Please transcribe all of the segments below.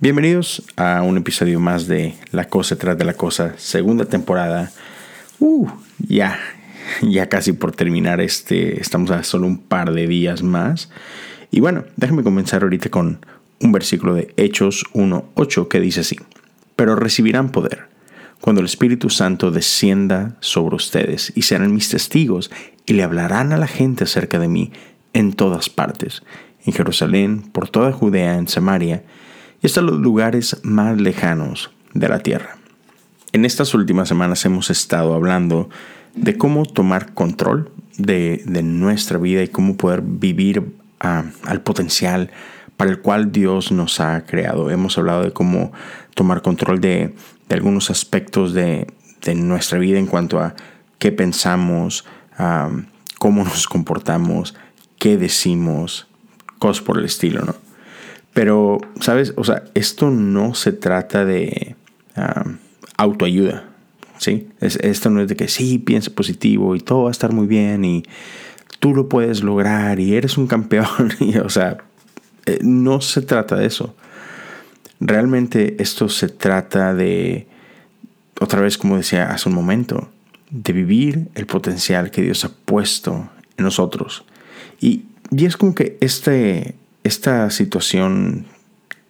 Bienvenidos a un episodio más de La Cosa tras de la Cosa, segunda temporada. Uh, ya, ya casi por terminar este, estamos a solo un par de días más. Y bueno, déjenme comenzar ahorita con un versículo de Hechos 1.8 que dice así, pero recibirán poder cuando el Espíritu Santo descienda sobre ustedes y serán mis testigos y le hablarán a la gente acerca de mí en todas partes, en Jerusalén, por toda Judea, en Samaria, y hasta los lugares más lejanos de la tierra. En estas últimas semanas hemos estado hablando de cómo tomar control de, nuestra vida y cómo poder vivir ah, al potencial para el cual Dios nos ha creado. Hemos hablado de cómo tomar control de, algunos aspectos de, nuestra vida en cuanto a qué pensamos, ah, cómo nos comportamos, qué decimos, cosas por el estilo, ¿no? Pero, ¿sabes? O sea, esto no se trata de autoayuda, ¿sí? esto no es de que sí, piensa positivo y todo va a estar muy bien y tú lo puedes lograr y eres un campeón. o sea, eh, no se trata de eso. Realmente esto se trata de, otra vez como decía hace un momento, de vivir el potencial que Dios ha puesto en nosotros. Y, y es como que este, esta situación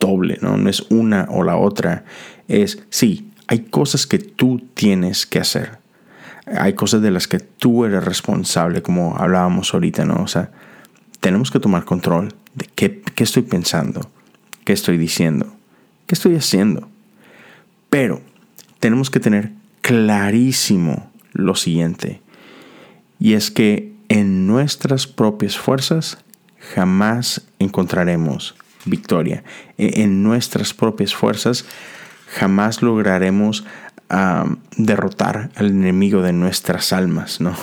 doble, ¿no? No es una o la otra. Es, sí, hay cosas que tú tienes que hacer. Hay cosas de las que tú eres responsable, como hablábamos ahorita, ¿no? O sea, tenemos que tomar control de qué, qué estoy pensando, qué estoy diciendo, qué estoy haciendo. Pero tenemos que tener clarísimo lo siguiente. Y es que en nuestras propias fuerzas jamás encontraremos victoria. E, en nuestras propias fuerzas jamás lograremos derrotar al enemigo de nuestras almas, ¿no?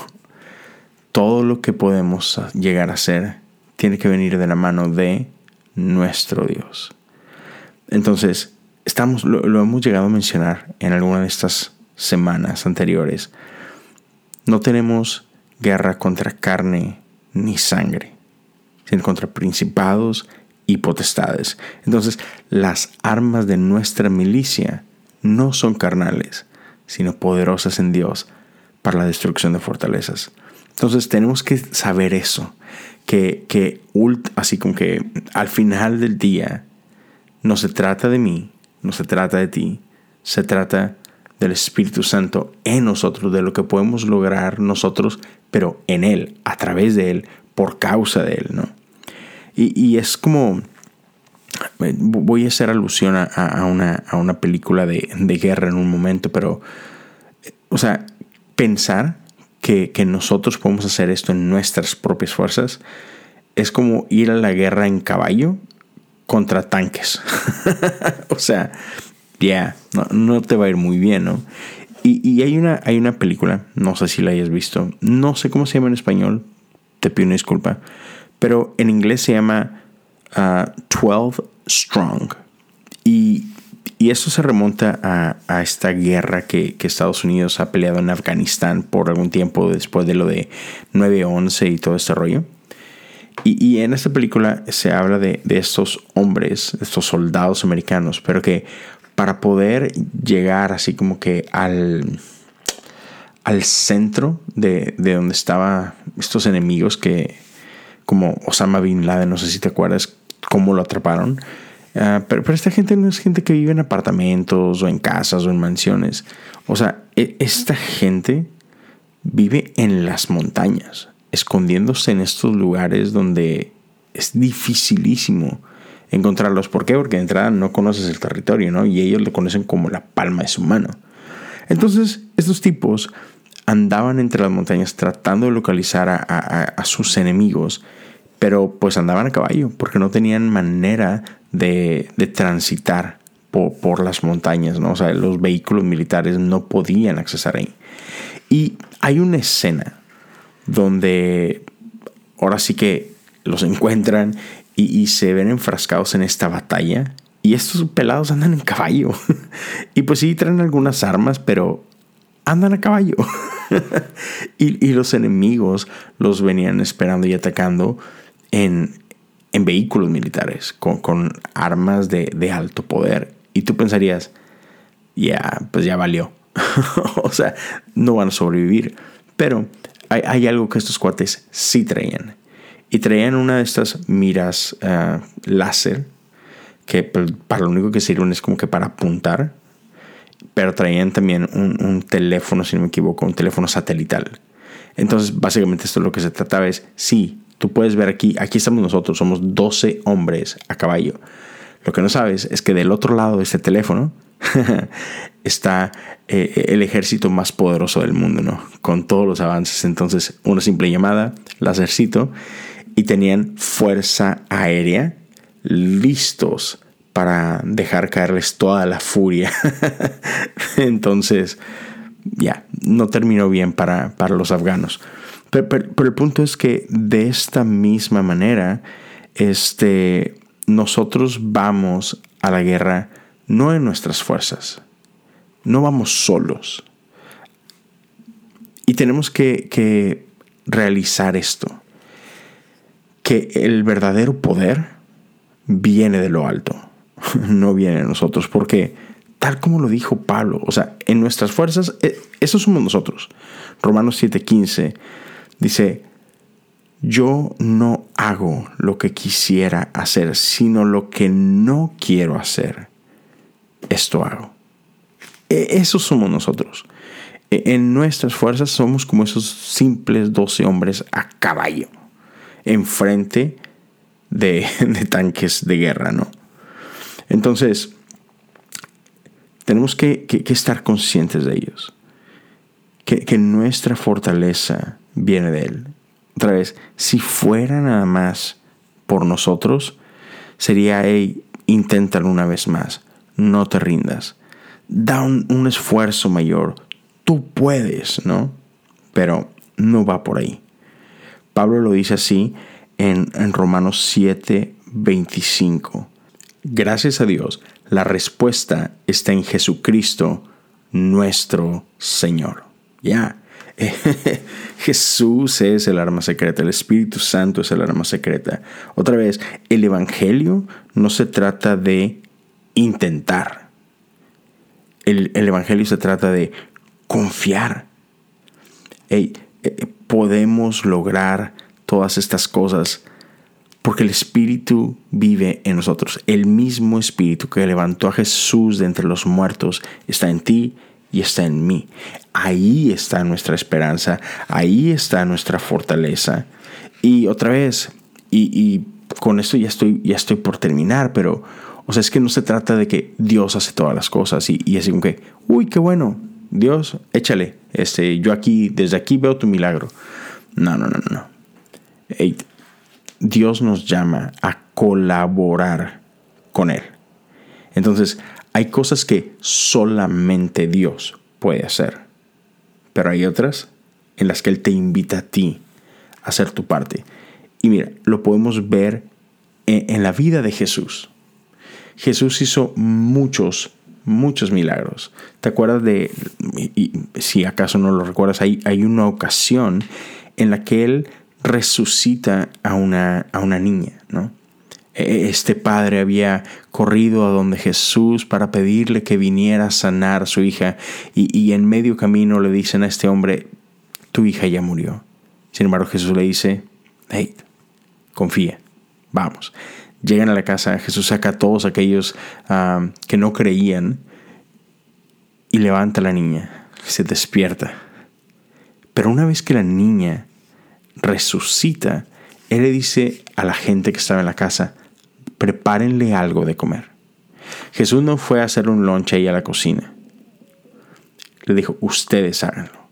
Todo lo que podemos llegar a ser tiene que venir de la mano de nuestro Dios. Entonces, estamos, lo, lo hemos llegado a mencionar en alguna de estas semanas anteriores. No tenemos guerra contra carne ni sangre sino contra principados y potestades. Entonces, las armas de nuestra milicia no son carnales, sino poderosas en Dios para la destrucción de fortalezas. Entonces, tenemos que saber eso, que, que así como que al final del día, no se trata de mí, no se trata de ti, se trata del Espíritu Santo en nosotros, de lo que podemos lograr nosotros, pero en Él, a través de Él, por causa de Él, ¿no? Y, es como, eh, voy a hacer alusión a, una, película de, guerra en un momento, pero, eh, o sea, pensar que, nosotros podemos hacer esto en nuestras propias fuerzas es como ir a la guerra en caballo contra tanques. o sea, ya, no, te va a ir muy bien, ¿no? Y, hay, una, hay una película, no sé si la hayas visto, no sé cómo se llama en español, te pido una disculpa, pero en inglés se llama 12 uh, Strong. Y, y eso se remonta a, esta guerra que, Estados Unidos ha peleado en Afganistán por algún tiempo después de lo de 9-11 y todo este rollo. Y, en esta película se habla de, estos hombres, estos soldados americanos, pero que para poder llegar así como que al, al centro de, de donde estaban estos enemigos que, como Osama Bin Laden, no sé si te acuerdas cómo lo atraparon. Ah, pero, pero, esta gente no es gente que vive en apartamentos o en casas o en mansiones. O sea, e, esta gente vive en las montañas, escondiéndose en estos lugares donde es dificilísimo encontrarlos. ¿Por qué? Porque de entrada no conoces el territorio, ¿no? Y ellos lo conocen como la palma de su mano. Entonces, estos tipos andaban entre las montañas tratando de localizar a, sus enemigos, pero pues andaban a caballo porque no tenían manera de, transitar por, las montañas, ¿no? O sea, los vehículos militares no podían accesar ahí. Y hay una escena donde ahora sí que los encuentran y se ven enfrascados en esta batalla. Y estos pelados andan en caballo. y pues sí traen algunas armas, pero andan a caballo. y, los enemigos los venían esperando y atacando en, en vehículos militares, con, armas de, alto poder. Y tú pensarías, ya, pues ya valió. o sea, no van a sobrevivir. Pero hay, algo que estos cuates sí traían. Y traían una de estas miras uh, láser, que para lo único que sirven es como que para apuntar. Pero traían también un, un teléfono, si no me equivoco, un teléfono satelital. Entonces, básicamente esto es lo que se trataba es, sí, tú puedes ver aquí, aquí estamos nosotros, somos 12 hombres a caballo. Lo que no sabes es que del otro lado de este teléfono está eh, el ejército más poderoso del mundo, ¿no? Con todos los avances. Entonces, una simple llamada, el ejército, y tenían fuerza aérea listos para dejar caerles toda la furia. Entonces, ya, no terminó bien para, para los afganos. Pero, el punto es que de esta misma manera, este, nosotros vamos a la guerra no en nuestras fuerzas, no vamos solos. Y tenemos que, que realizar esto, que el verdadero poder viene de lo alto, no viene de nosotros, porque tal como lo dijo Pablo, o sea, en nuestras fuerzas, eh, eso somos nosotros. Romanos 7:15 dice, yo no hago lo que quisiera hacer, sino lo que no quiero hacer. Esto hago. E, eso somos nosotros. E, en nuestras fuerzas somos como esos simples 12 hombres a caballo, enfrente de tanques de guerra, ¿no? Entonces, tenemos que, estar conscientes de ellos. Que, nuestra fortaleza viene de Él. Otra vez, si fuera nada más por nosotros, sería, hey, inténtalo una vez más. No te rindas. Da un, esfuerzo mayor. Tú puedes, ¿no? Pero no va por ahí. Pablo lo dice así en, en Romanos 7, 25. Gracias a Dios la respuesta está en Jesucristo, nuestro Señor. Ya. Jesús es el arma secreta, el Espíritu Santo es el arma secreta. Otra vez, el Evangelio no se trata de intentar. El, Evangelio se trata de confiar. Eh, podemos lograr todas estas cosas porque el Espíritu vive en nosotros. El mismo Espíritu que levantó a Jesús de entre los muertos está en ti y está en mí. Ahí está nuestra esperanza, ahí está nuestra fortaleza. Y otra vez, y, con esto ya estoy, ya estoy por terminar, pero, o sea, es que no se trata de que Dios hace todas las cosas y, y así como que, uy, qué bueno, Dios, échale, este, yo aquí, desde aquí veo tu milagro. No, no, no, no. Dios nos llama a colaborar con Él. Entonces, hay cosas que solamente Dios puede hacer, pero hay otras en las que Él te invita a ti a hacer tu parte. Y mira, lo podemos ver en, la vida de Jesús. Jesús hizo muchos, muchos milagros. ¿Te acuerdas de, si acaso no lo recuerdas, hay, hay una ocasión en la que Él resucita a una, a una niña, ¿no? E, este padre había corrido a donde Jesús para pedirle que viniera a sanar a su hija y, en medio camino le dicen a este hombre, tu hija ya murió. Sin embargo Jesús le dice, hey, confía, vamos. Llegan a la casa, Jesús saca a todos aquellos que no creían y levanta a la niña, se despierta. Pero una vez que la niña resucita, Él le dice a la gente que estaba en la casa, prepárenle algo de comer. Jesús no fue a hacer un lunch ahí a la cocina. Le dijo, ustedes háganlo.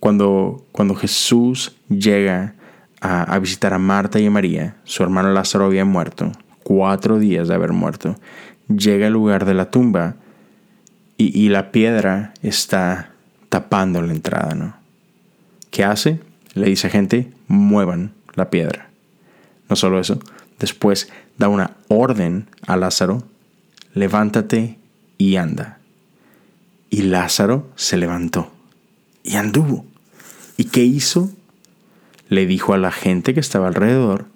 Cuando, cuando Jesús llega a, visitar a Marta y a María, su hermano Lázaro había muerto, cuatro días de haber muerto, llega al lugar de la tumba y, y la piedra está tapando la entrada, ¿no? ¿Qué hace? Le dice a gente, muevan la piedra. No solo eso, después da una orden a Lázaro, levántate y anda. Y Lázaro se levantó y anduvo. ¿Y qué hizo? Le dijo a la gente que estaba alrededor,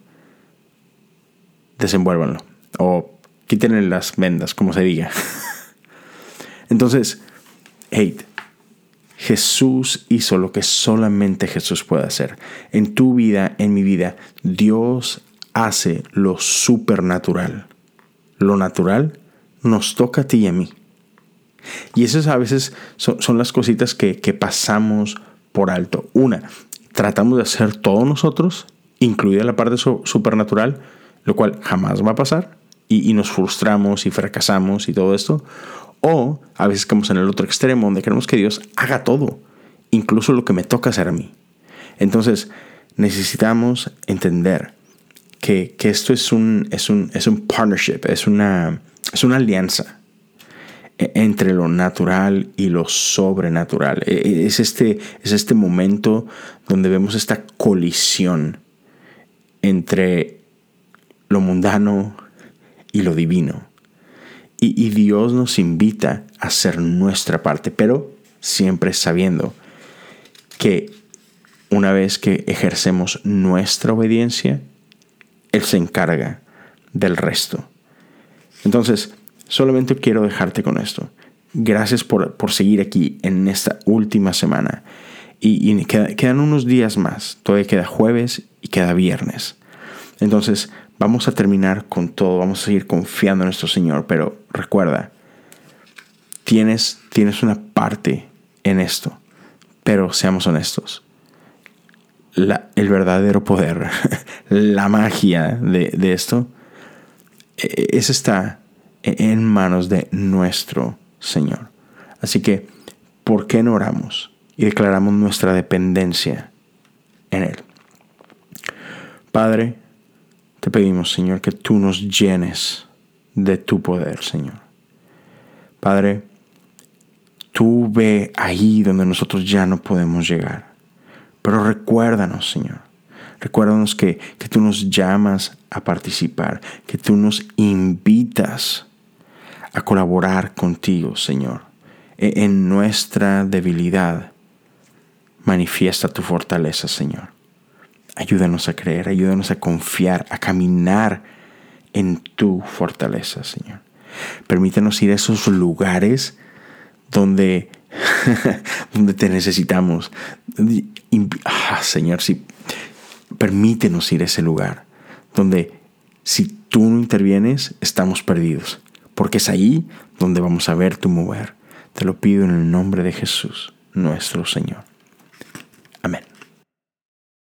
desenvuélvanlo. O quítenle las vendas, como se diga. Entonces, hate. Jesús hizo lo que solamente Jesús puede hacer. En tu vida, en mi vida, Dios hace lo supernatural. Lo natural nos toca a ti y a mí. Y esas a veces son, las cositas que, pasamos por alto. Una, tratamos de hacer todos nosotros, incluida la parte supernatural, lo cual jamás va a pasar. Y, y, nos frustramos y fracasamos y todo esto. O a veces estamos en el otro extremo donde queremos que Dios haga todo, incluso lo que me toca hacer a mí. Entonces necesitamos entender que, esto es un, es, un, es un partnership, es una, es una alianza e, entre lo natural y lo sobrenatural. E, e, es este, es este momento donde vemos esta colisión entre lo mundano y lo divino. Y, Dios nos invita a hacer nuestra parte, pero siempre sabiendo que una vez que ejercemos nuestra obediencia, Él se encarga del resto. Entonces, solamente quiero dejarte con esto. Gracias por, seguir aquí en esta última semana. Y, quedan unos días más. Todavía queda jueves y queda viernes. Entonces, Vamos a terminar con todo, vamos a seguir confiando en nuestro Señor, pero recuerda, tienes, tienes una parte en esto, pero seamos honestos. el verdadero poder, la magia de, esto, e, es está en manos de nuestro Señor. Así que, ¿por qué no oramos y declaramos nuestra dependencia en Él? Padre, te pedimos, Señor, que tú nos llenes de tu poder, Señor. Padre, tú ve ahí donde nosotros ya no podemos llegar. Pero recuérdanos, Señor. Recuérdanos que, que tú nos llamas a participar, que tú nos invitas a colaborar contigo, Señor. E, en nuestra debilidad, manifiesta tu fortaleza, Señor. Ayúdanos a creer, ayúdanos a confiar, a caminar en tu fortaleza, Señor. Permítanos ir a esos lugares donde, donde te necesitamos. Ah, Señor, sí, permítenos ir a ese lugar donde si tú no intervienes, estamos perdidos. Porque es ahí donde vamos a ver tu mover. Te lo pido en el nombre de Jesús, nuestro Señor.